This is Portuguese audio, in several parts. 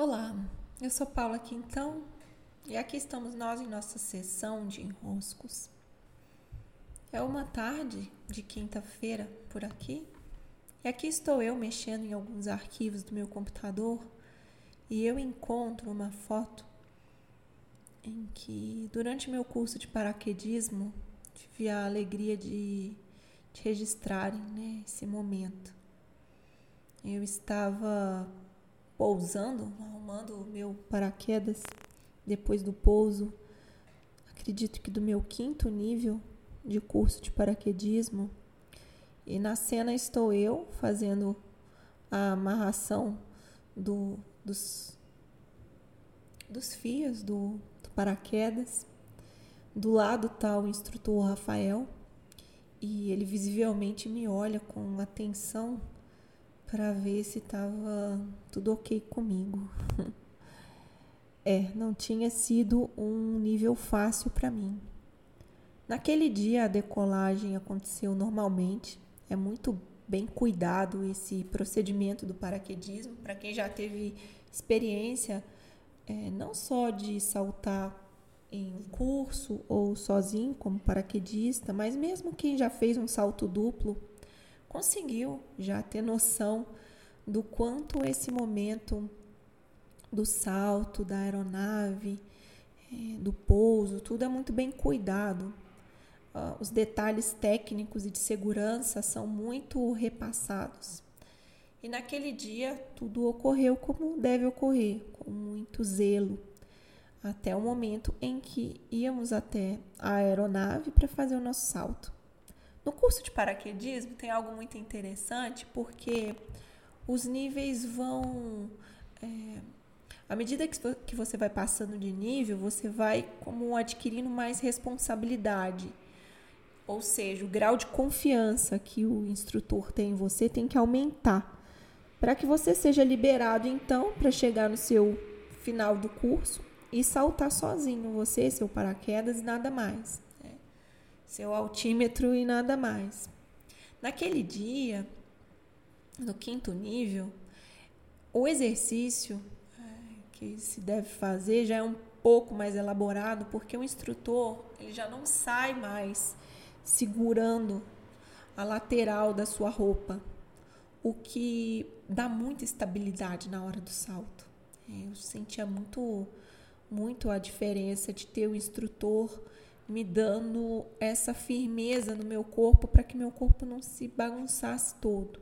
Olá, eu sou Paula Quintão e aqui estamos nós em nossa sessão de enroscos. É uma tarde de quinta-feira por aqui e aqui estou eu mexendo em alguns arquivos do meu computador e eu encontro uma foto em que, durante meu curso de paraquedismo, tive a alegria de, de registrarem né, esse momento. Eu estava pousando, arrumando o meu paraquedas depois do pouso. Acredito que do meu quinto nível de curso de paraquedismo. E na cena estou eu fazendo a amarração do, dos, dos fios do, do paraquedas. Do lado está o instrutor Rafael e ele visivelmente me olha com atenção para ver se estava tudo ok comigo. é, não tinha sido um nível fácil para mim. Naquele dia a decolagem aconteceu normalmente. É muito bem cuidado esse procedimento do paraquedismo para quem já teve experiência é, não só de saltar em um curso ou sozinho como paraquedista, mas mesmo quem já fez um salto duplo conseguiu já ter noção do quanto esse momento do salto, da aeronave, é, do pouso, tudo é muito bem cuidado. Uh, os detalhes técnicos e de segurança são muito repassados. E naquele dia tudo ocorreu como deve ocorrer, com muito zelo, até o momento em que íamos até a aeronave para fazer o nosso salto. No curso de paraquedismo tem algo muito interessante porque os níveis vão. É, à medida que você vai passando de nível, você vai como adquirindo mais responsabilidade. Ou seja, o grau de confiança que o instrutor tem em você tem que aumentar para que você seja liberado então para chegar no seu final do curso e saltar sozinho, você, seu paraquedas e nada mais seu altímetro e nada mais. Naquele dia, no quinto nível, o exercício é, que se deve fazer já é um pouco mais elaborado, porque o instrutor ele já não sai mais segurando a lateral da sua roupa, o que dá muita estabilidade na hora do salto. É, eu sentia muito, muito a diferença de ter o instrutor me dando essa firmeza no meu corpo para que meu corpo não se bagunçasse todo.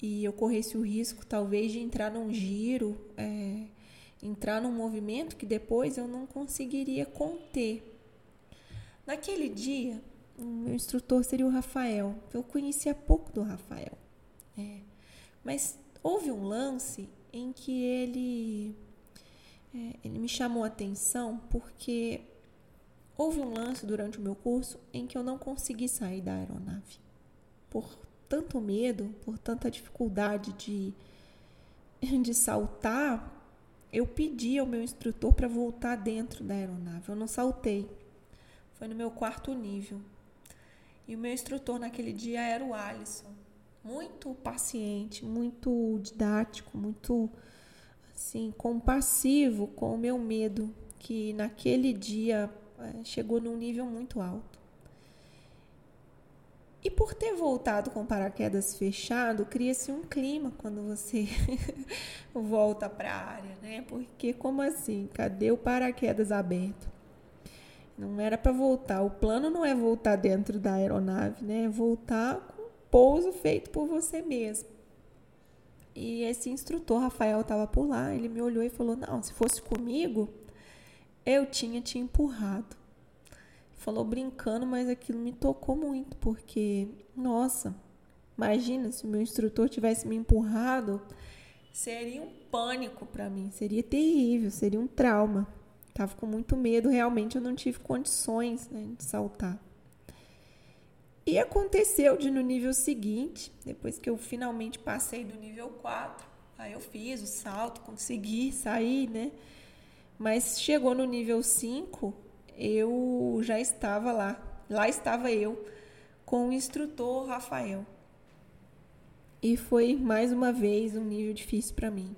E eu corresse o risco, talvez, de entrar num giro, é, entrar num movimento que depois eu não conseguiria conter. Naquele dia, o meu instrutor seria o Rafael. Eu conhecia pouco do Rafael. É, mas houve um lance em que ele, é, ele me chamou a atenção porque Houve um lance durante o meu curso em que eu não consegui sair da aeronave. Por tanto medo, por tanta dificuldade de, de saltar, eu pedi ao meu instrutor para voltar dentro da aeronave. Eu não saltei. Foi no meu quarto nível. E o meu instrutor naquele dia era o Alisson. Muito paciente, muito didático, muito assim, compassivo com o meu medo, que naquele dia chegou num nível muito alto. E por ter voltado com paraquedas fechado, cria-se um clima quando você volta para a área, né? Porque como assim? Cadê o paraquedas aberto? Não era para voltar. O plano não é voltar dentro da aeronave, né? É voltar com pouso feito por você mesmo. E esse instrutor, Rafael, estava por lá. Ele me olhou e falou: Não, se fosse comigo, eu tinha te empurrado. Falou brincando, mas aquilo me tocou muito, porque, nossa, imagina se meu instrutor tivesse me empurrado, seria um pânico para mim, seria terrível, seria um trauma. Tava com muito medo, realmente eu não tive condições né, de saltar. E aconteceu de no nível seguinte, depois que eu finalmente passei do nível 4, aí eu fiz o salto, consegui sair, né? Mas chegou no nível 5, eu já estava lá. Lá estava eu com o instrutor Rafael. E foi mais uma vez um nível difícil para mim.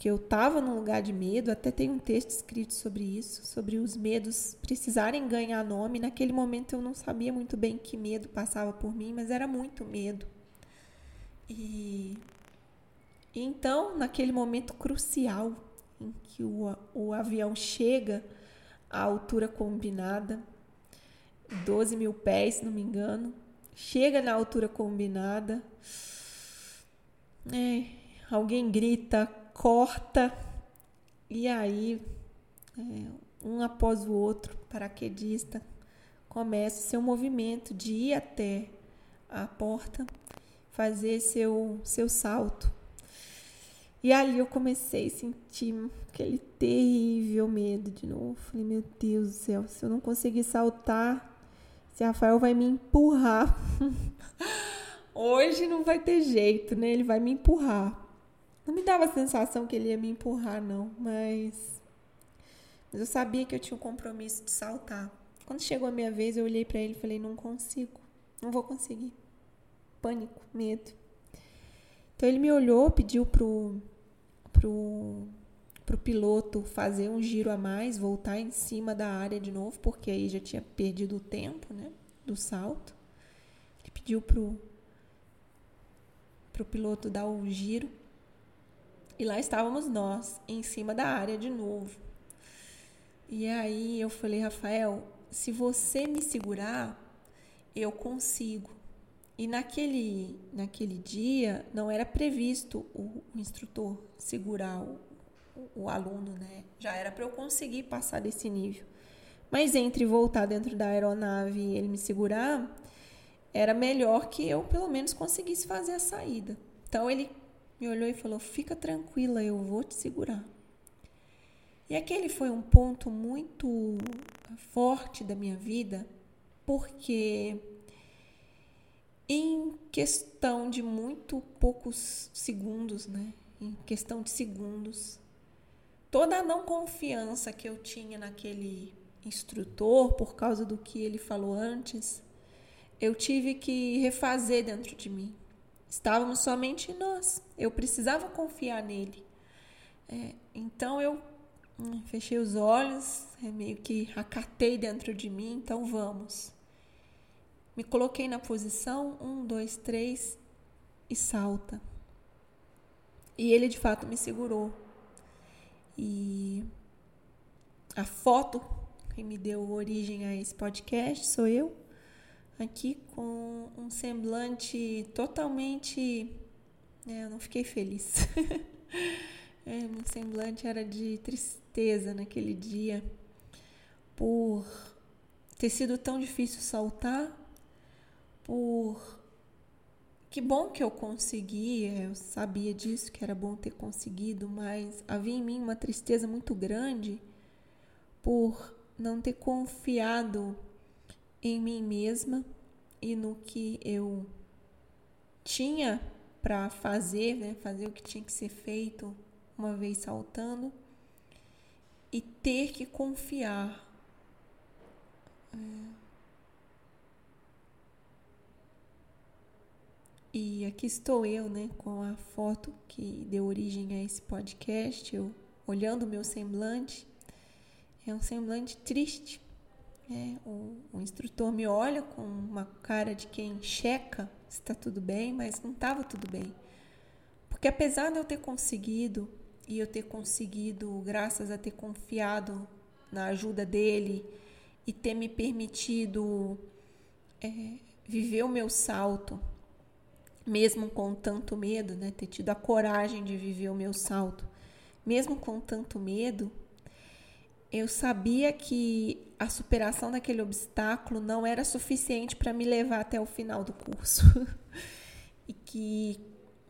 porque eu estava num lugar de medo, até tem um texto escrito sobre isso, sobre os medos precisarem ganhar nome. Naquele momento eu não sabia muito bem que medo passava por mim, mas era muito medo. E, então, naquele momento crucial em que o, o avião chega à altura combinada, 12 mil pés, se não me engano, chega na altura combinada, é, alguém grita, corta, e aí, é, um após o outro, paraquedista começa seu movimento de ir até a porta, fazer seu, seu salto. E ali eu comecei a sentir aquele terrível medo de novo. Falei, meu Deus do céu, se eu não conseguir saltar, se Rafael vai me empurrar. Hoje não vai ter jeito, né? Ele vai me empurrar. Não me dava a sensação que ele ia me empurrar, não, mas. Mas eu sabia que eu tinha um compromisso de saltar. Quando chegou a minha vez, eu olhei para ele e falei: não consigo, não vou conseguir. Pânico, medo. Então ele me olhou, pediu pro, pro, pro piloto fazer um giro a mais, voltar em cima da área de novo, porque aí já tinha perdido o tempo, né, do salto. Ele pediu pro pro piloto dar o giro. E lá estávamos nós, em cima da área de novo. E aí eu falei, Rafael, se você me segurar, eu consigo. E naquele, naquele dia não era previsto o, o instrutor segurar o, o, aluno, né? Já era para eu conseguir passar desse nível. Mas entre voltar dentro da aeronave e ele me segurar, era melhor que eu pelo menos conseguisse fazer a saída. Então ele me olhou e falou: Fica tranquila, eu vou te segurar. E aquele foi um ponto muito forte da minha vida, porque em questão de muito poucos segundos, né? Em questão de segundos, toda a não confiança que eu tinha naquele instrutor por causa do que ele falou antes, eu tive que refazer dentro de mim. Estávamos somente nós. Eu precisava confiar nele. É, então eu hum, fechei os olhos, é, meio que acatei dentro de mim. Então vamos. Me coloquei na posição, um, dois, três, e salta. E ele de fato me segurou. E a foto que me deu origem a esse podcast sou eu, aqui com um semblante totalmente. É, eu não fiquei feliz. é, meu semblante era de tristeza naquele dia por ter sido tão difícil saltar por que bom que eu consegui, eu sabia disso, que era bom ter conseguido, mas havia em mim uma tristeza muito grande por não ter confiado em mim mesma e no que eu tinha para fazer, né, fazer o que tinha que ser feito uma vez saltando e ter que confiar. É, E aqui estou eu, né, com a foto que deu origem a esse podcast, eu olhando o meu semblante. É um semblante triste. É, o, o instrutor me olha com uma cara de quem checa se está tudo bem, mas não estava tudo bem. Porque apesar de eu ter conseguido, e eu ter conseguido, graças a ter confiado na ajuda dele e ter me permitido é, viver o meu salto, mesmo com tanto medo, né, ter tido a coragem de viver o meu salto, mesmo com tanto medo, eu sabia que a superação daquele obstáculo não era suficiente para me levar até o final do curso. e que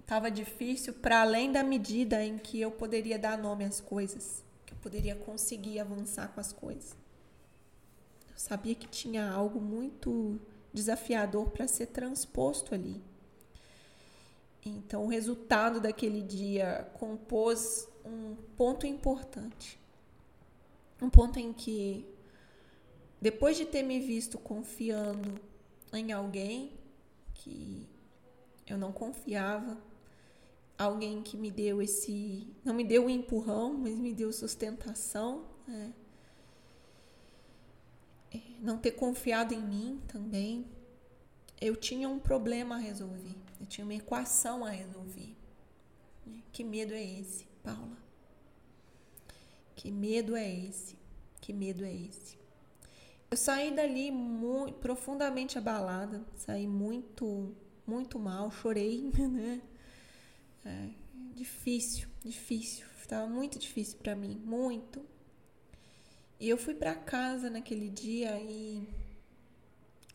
estava difícil para além da medida em que eu poderia dar nome às coisas, que eu poderia conseguir avançar com as coisas. Eu sabia que tinha algo muito desafiador para ser transposto ali. Então, o resultado daquele dia compôs um ponto importante. Um ponto em que, depois de ter me visto confiando em alguém que eu não confiava, alguém que me deu esse. Não me deu um empurrão, mas me deu sustentação. Né? É, não ter confiado em mim também. Eu tinha um problema a resolver. Eu tinha uma equação a resolver. Né? Que medo é esse, Paula? Que medo é esse? Que medo é esse? Eu saí dali muito, profundamente abalada, saí muito, muito mal, chorei, né? É, difícil, difícil, estava muito difícil para mim, muito. E eu fui para casa naquele dia e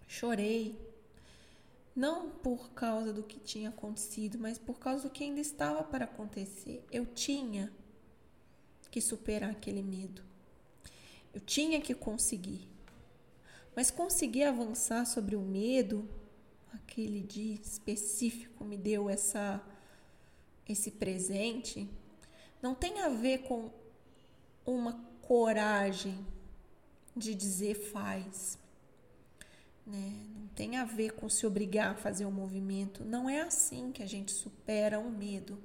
chorei, não por causa do que tinha acontecido, mas por causa do que ainda estava para acontecer. Eu tinha que superar aquele medo. Eu tinha que conseguir. Mas conseguir avançar sobre o medo, aquele dia específico me deu essa esse presente, não tem a ver com uma coragem de dizer faz. Né? Não tem a ver com se obrigar a fazer um movimento. Não é assim que a gente supera o medo.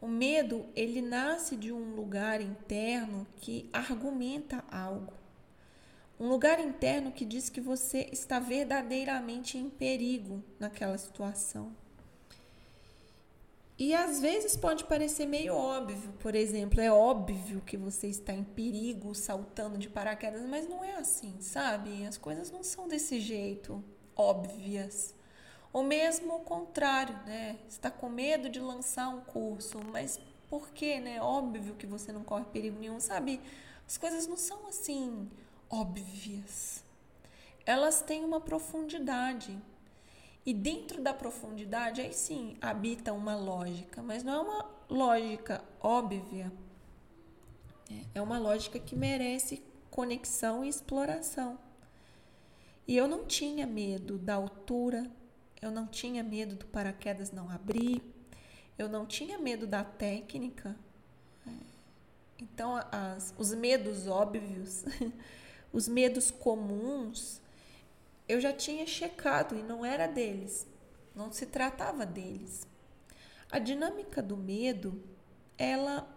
O medo, ele nasce de um lugar interno que argumenta algo. Um lugar interno que diz que você está verdadeiramente em perigo naquela situação. E às vezes pode parecer meio óbvio, por exemplo, é óbvio que você está em perigo saltando de paraquedas, mas não é assim, sabe? As coisas não são desse jeito, óbvias. Ou mesmo o contrário, né? Está com medo de lançar um curso, mas por quê, né? Óbvio que você não corre perigo nenhum, sabe? As coisas não são assim óbvias. Elas têm uma profundidade. E dentro da profundidade, aí sim, habita uma lógica, mas não é uma lógica óbvia. É, é uma lógica que merece conexão e exploração. E eu não tinha medo da altura, eu não tinha medo do paraquedas não abrir, eu não tinha medo da técnica. Então, as, os medos óbvios, os medos comuns, eu já tinha checado e não era deles, não se tratava deles. A dinâmica do medo, ela,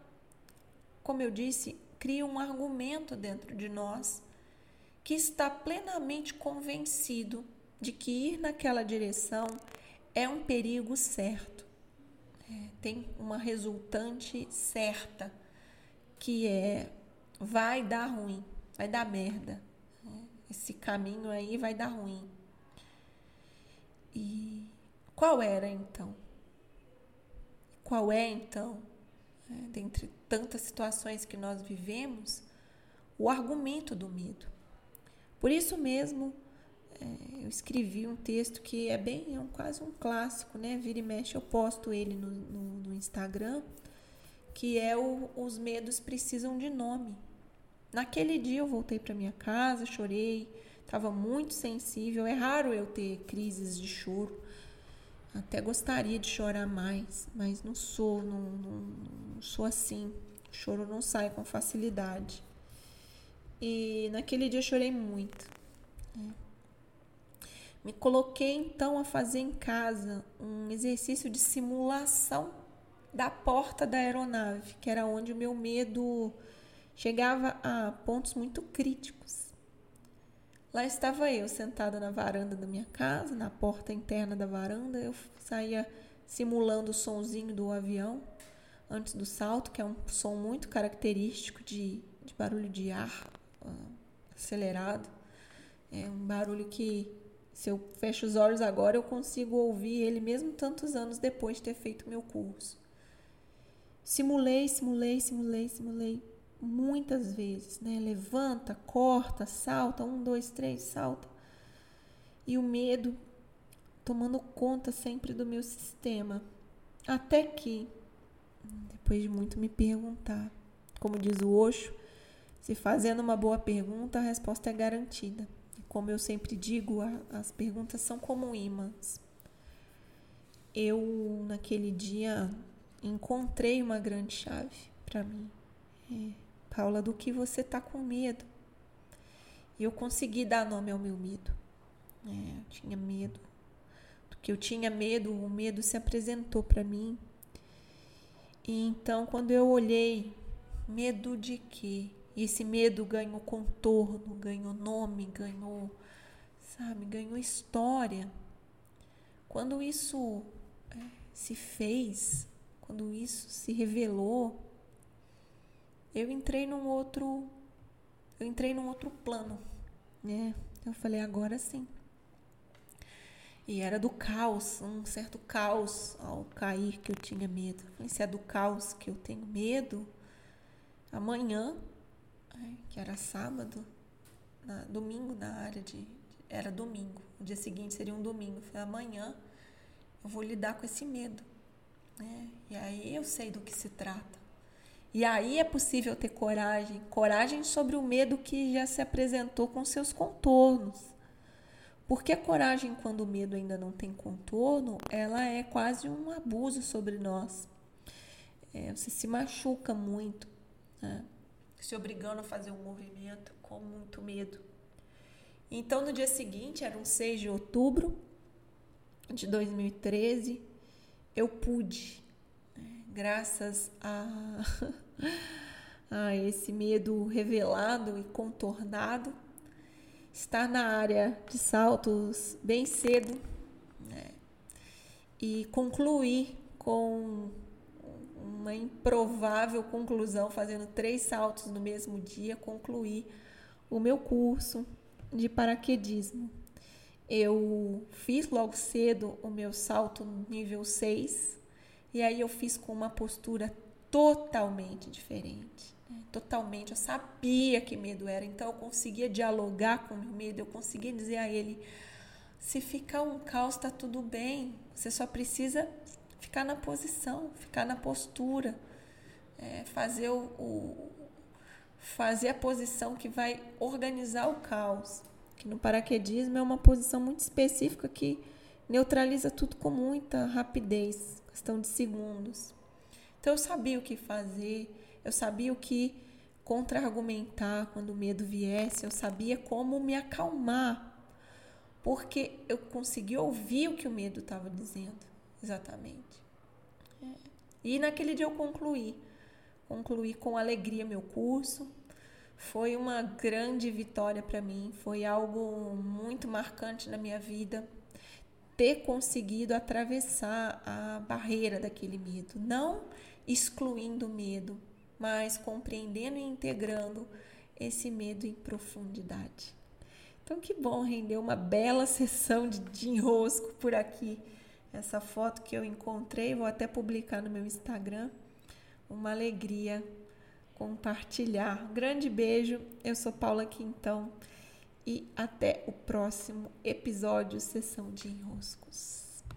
como eu disse, cria um argumento dentro de nós que está plenamente convencido de que ir naquela direção é um perigo certo. É, tem uma resultante certa, que é vai dar ruim, vai dar merda. Esse caminho aí vai dar ruim. E qual era então? Qual é então, é, dentre tantas situações que nós vivemos, o argumento do medo? Por isso mesmo, é, eu escrevi um texto que é bem, é um, quase um clássico, né? Vira e mexe, eu posto ele no, no, no Instagram, que é o Os Medos Precisam de Nome. Naquele dia eu voltei para minha casa, chorei, estava muito sensível. É raro eu ter crises de choro. Até gostaria de chorar mais, mas não sou, não, não, não sou assim. O choro não sai com facilidade. E naquele dia eu chorei muito. Né? Me coloquei então a fazer em casa um exercício de simulação da porta da aeronave, que era onde o meu medo chegava a pontos muito críticos. Lá estava eu, sentada na varanda da minha casa, na porta interna da varanda, eu saía simulando o sonzinho do avião antes do salto, que é um som muito característico de, de barulho de ar uh, acelerado. É um barulho que se eu fecho os olhos agora, eu consigo ouvir ele mesmo tantos anos depois de ter feito meu curso. Simulei, simulei, simulei, simulei muitas vezes, né? Levanta, corta, salta, um, dois, três, salta. E o medo tomando conta sempre do meu sistema. Até que, depois de muito me perguntar, como diz o Osho, se fazendo uma boa pergunta, a resposta é garantida. Como eu sempre digo, as perguntas são como ímãs. Eu, naquele dia, encontrei uma grande chave para mim. É, Paula, do que você está com medo? E eu consegui dar nome ao meu medo. É, eu tinha medo. Do que eu tinha medo, o medo se apresentou para mim E então, quando eu olhei, medo de quê? E esse medo ganhou contorno, ganhou nome, ganhou, sabe, ganhou história. Quando isso é, se fez, quando isso se revelou, eu entrei num outro, eu entrei num outro plano, né? Eu falei agora sim. E era do caos, um certo caos ao cair que eu tinha medo. Eu se é do caos que eu tenho medo, amanhã, que era sábado, na, domingo na área de. Era domingo, o dia seguinte seria um domingo. Eu falei, amanhã eu vou lidar com esse medo. Né? E aí eu sei do que se trata. E aí é possível ter coragem coragem sobre o medo que já se apresentou com seus contornos. Porque a coragem, quando o medo ainda não tem contorno, ela é quase um abuso sobre nós. É, você se machuca muito, né? se obrigando a fazer um movimento com muito medo. Então, no dia seguinte, era um 6 de outubro de 2013, eu pude, né? graças a, a esse medo revelado e contornado, estar na área de saltos bem cedo né? e concluir com uma improvável conclusão, fazendo três saltos no mesmo dia, concluir o meu curso de paraquedismo. Eu fiz logo cedo o meu salto nível 6 e aí eu fiz com uma postura totalmente diferente totalmente. Eu sabia que medo era, então eu conseguia dialogar com o meu medo, eu conseguia dizer a ele: se ficar um caos, está tudo bem, você só precisa ficar na posição, ficar na postura, é, fazer, o, o, fazer a posição que vai organizar o caos. Que no paraquedismo é uma posição muito específica que neutraliza tudo com muita rapidez, questão de segundos. Então eu sabia o que fazer, eu sabia o que contra-argumentar quando o medo viesse, eu sabia como me acalmar, porque eu consegui ouvir o que o medo estava dizendo, exatamente. É. E naquele dia eu concluí, concluí com alegria meu curso. Foi uma grande vitória para mim, foi algo muito marcante na minha vida ter conseguido atravessar a barreira daquele medo, não excluindo o medo, mas compreendendo e integrando esse medo em profundidade. Então, que bom, rendeu uma bela sessão de, enrosco por aqui. Essa foto que eu encontrei, vou até publicar no meu Instagram. Uma alegria compartilhar. Grande beijo, eu sou Paula Quintão e até o próximo episódio Sessão de Enroscos.